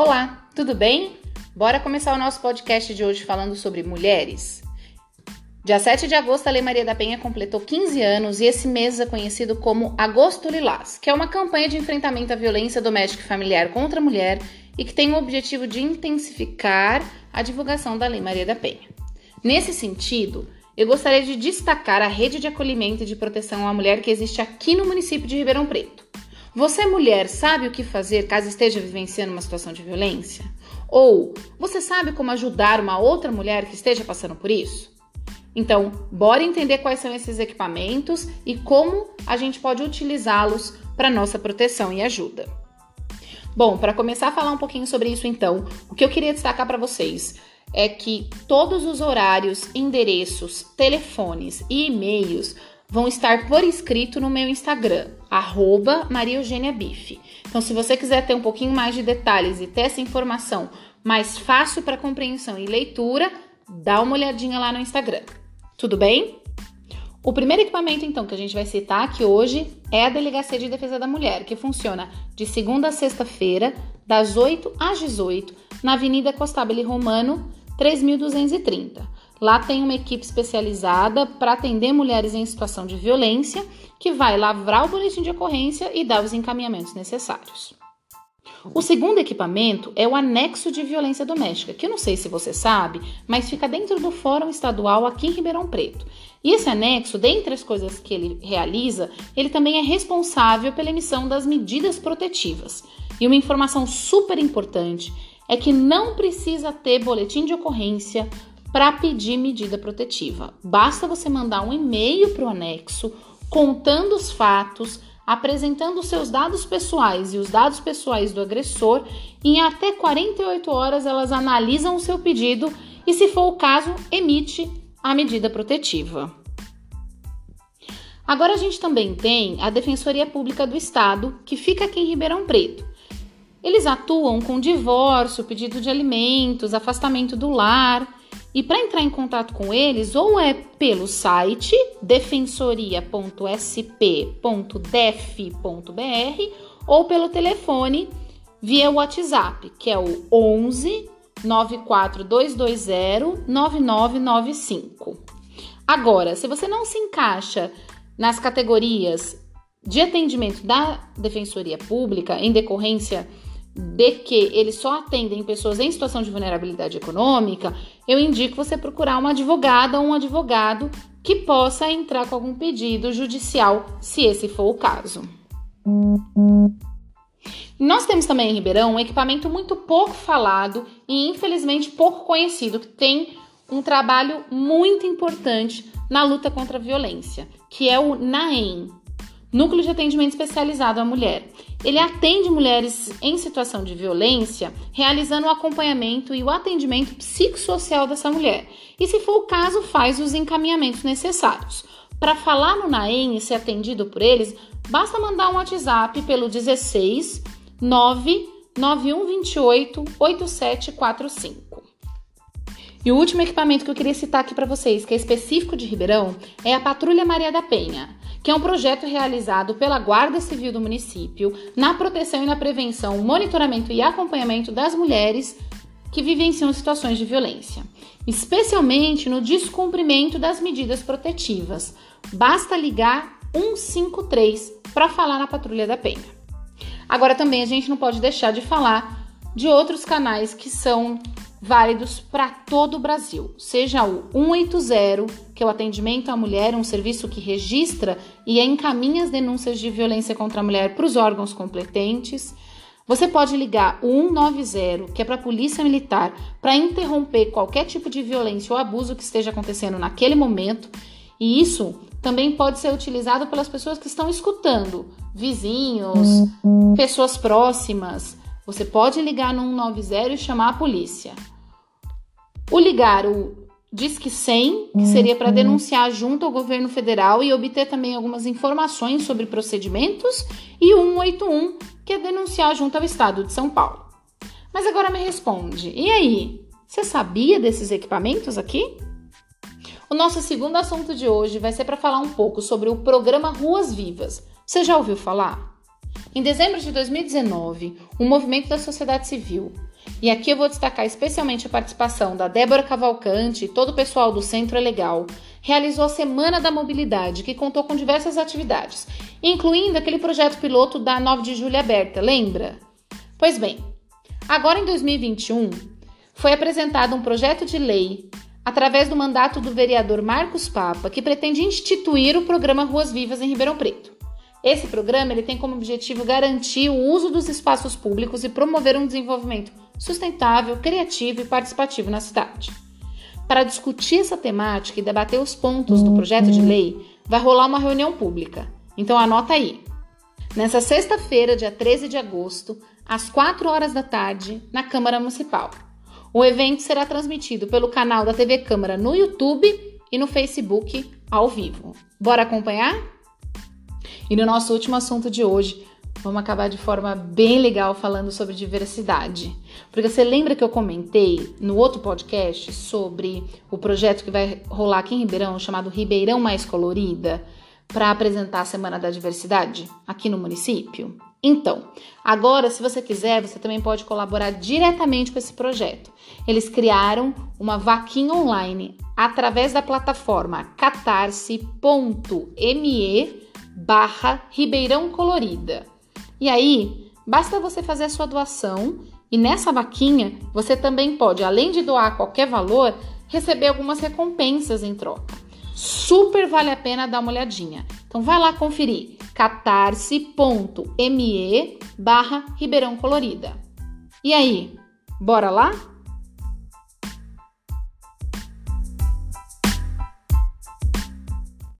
Olá, tudo bem? Bora começar o nosso podcast de hoje falando sobre mulheres. Dia 7 de agosto, a Lei Maria da Penha completou 15 anos e esse mês é conhecido como Agosto Lilás, que é uma campanha de enfrentamento à violência doméstica e familiar contra a mulher e que tem o objetivo de intensificar a divulgação da Lei Maria da Penha. Nesse sentido, eu gostaria de destacar a rede de acolhimento e de proteção à mulher que existe aqui no município de Ribeirão Preto. Você, mulher, sabe o que fazer caso esteja vivenciando uma situação de violência? Ou você sabe como ajudar uma outra mulher que esteja passando por isso? Então, bora entender quais são esses equipamentos e como a gente pode utilizá-los para nossa proteção e ajuda. Bom, para começar a falar um pouquinho sobre isso, então, o que eu queria destacar para vocês é que todos os horários, endereços, telefones e e-mails vão estar por escrito no meu Instagram, arroba. Então, se você quiser ter um pouquinho mais de detalhes e ter essa informação mais fácil para compreensão e leitura, dá uma olhadinha lá no Instagram. Tudo bem? O primeiro equipamento, então, que a gente vai citar aqui hoje é a Delegacia de Defesa da Mulher, que funciona de segunda a sexta-feira, das 8 às 18, na Avenida Costabile Romano, 3230. Lá tem uma equipe especializada para atender mulheres em situação de violência, que vai lavrar o boletim de ocorrência e dar os encaminhamentos necessários. O segundo equipamento é o anexo de violência doméstica, que eu não sei se você sabe, mas fica dentro do Fórum Estadual aqui em Ribeirão Preto. E esse anexo, dentre as coisas que ele realiza, ele também é responsável pela emissão das medidas protetivas. E uma informação super importante é que não precisa ter boletim de ocorrência, para pedir medida protetiva. Basta você mandar um e-mail para o anexo contando os fatos, apresentando seus dados pessoais e os dados pessoais do agressor. Em até 48 horas elas analisam o seu pedido e, se for o caso, emite a medida protetiva. Agora a gente também tem a Defensoria Pública do Estado, que fica aqui em Ribeirão Preto. Eles atuam com divórcio, pedido de alimentos, afastamento do lar e para entrar em contato com eles, ou é pelo site defensoria.sp.def.br ou pelo telefone via WhatsApp, que é o 11 94220 9995. Agora, se você não se encaixa nas categorias de atendimento da Defensoria Pública em decorrência de que eles só atendem pessoas em situação de vulnerabilidade econômica, eu indico você procurar uma advogada ou um advogado que possa entrar com algum pedido judicial, se esse for o caso. Nós temos também em Ribeirão um equipamento muito pouco falado e infelizmente pouco conhecido, que tem um trabalho muito importante na luta contra a violência, que é o NAEM, Núcleo de Atendimento Especializado à Mulher. Ele atende mulheres em situação de violência, realizando o acompanhamento e o atendimento psicossocial dessa mulher. E, se for o caso, faz os encaminhamentos necessários. Para falar no NAEM e ser atendido por eles, basta mandar um WhatsApp pelo 16 99128 8745. E o último equipamento que eu queria citar aqui para vocês, que é específico de Ribeirão, é a Patrulha Maria da Penha que é um projeto realizado pela Guarda Civil do município na proteção e na prevenção, monitoramento e acompanhamento das mulheres que vivenciam situações de violência, especialmente no descumprimento das medidas protetivas. Basta ligar 153 para falar na Patrulha da Penha. Agora também a gente não pode deixar de falar de outros canais que são válidos para todo o Brasil, seja o 180, que é o atendimento à mulher, um serviço que registra e encaminha as denúncias de violência contra a mulher para os órgãos competentes. Você pode ligar o 190, que é para a Polícia Militar, para interromper qualquer tipo de violência ou abuso que esteja acontecendo naquele momento. E isso também pode ser utilizado pelas pessoas que estão escutando, vizinhos, pessoas próximas. Você pode ligar no 190 e chamar a polícia. O ligar o Disque 100, que seria para denunciar junto ao governo federal e obter também algumas informações sobre procedimentos, e o 181, que é denunciar junto ao estado de São Paulo. Mas agora me responde, e aí? Você sabia desses equipamentos aqui? O nosso segundo assunto de hoje vai ser para falar um pouco sobre o programa Ruas Vivas. Você já ouviu falar? Em dezembro de 2019, um movimento da sociedade civil E aqui eu vou destacar especialmente a participação da Débora Cavalcante e todo o pessoal do Centro é Legal. Realizou a Semana da Mobilidade, que contou com diversas atividades, incluindo aquele projeto piloto da 9 de julho aberta, lembra? Pois bem, agora em 2021 foi apresentado um projeto de lei através do mandato do vereador Marcos Papa, que pretende instituir o programa Ruas Vivas em Ribeirão Preto. Esse programa ele tem como objetivo garantir o uso dos espaços públicos e promover um desenvolvimento sustentável, criativo e participativo na cidade. Para discutir essa temática e debater os pontos do projeto de lei, vai rolar uma reunião pública. Então anota aí. Nessa sexta-feira, dia 13 de agosto, às 4 horas da tarde, na Câmara Municipal. O evento será transmitido pelo canal da TV Câmara no YouTube e no Facebook ao vivo. Bora acompanhar? E no nosso último assunto de hoje, vamos acabar de forma bem legal falando sobre diversidade. Porque você lembra que eu comentei no outro podcast sobre o projeto que vai rolar aqui em Ribeirão, chamado Ribeirão Mais Colorida, para apresentar a Semana da Diversidade aqui no município? Então, agora, se você quiser, você também pode colaborar diretamente com esse projeto. Eles criaram uma vaquinha online através da plataforma catarse.me barra Ribeirão Colorida. E aí, basta você fazer a sua doação e nessa vaquinha você também pode, além de doar qualquer valor, receber algumas recompensas em troca. Super vale a pena dar uma olhadinha. Então vai lá conferir catarse.me barra Ribeirão Colorida. E aí, bora lá?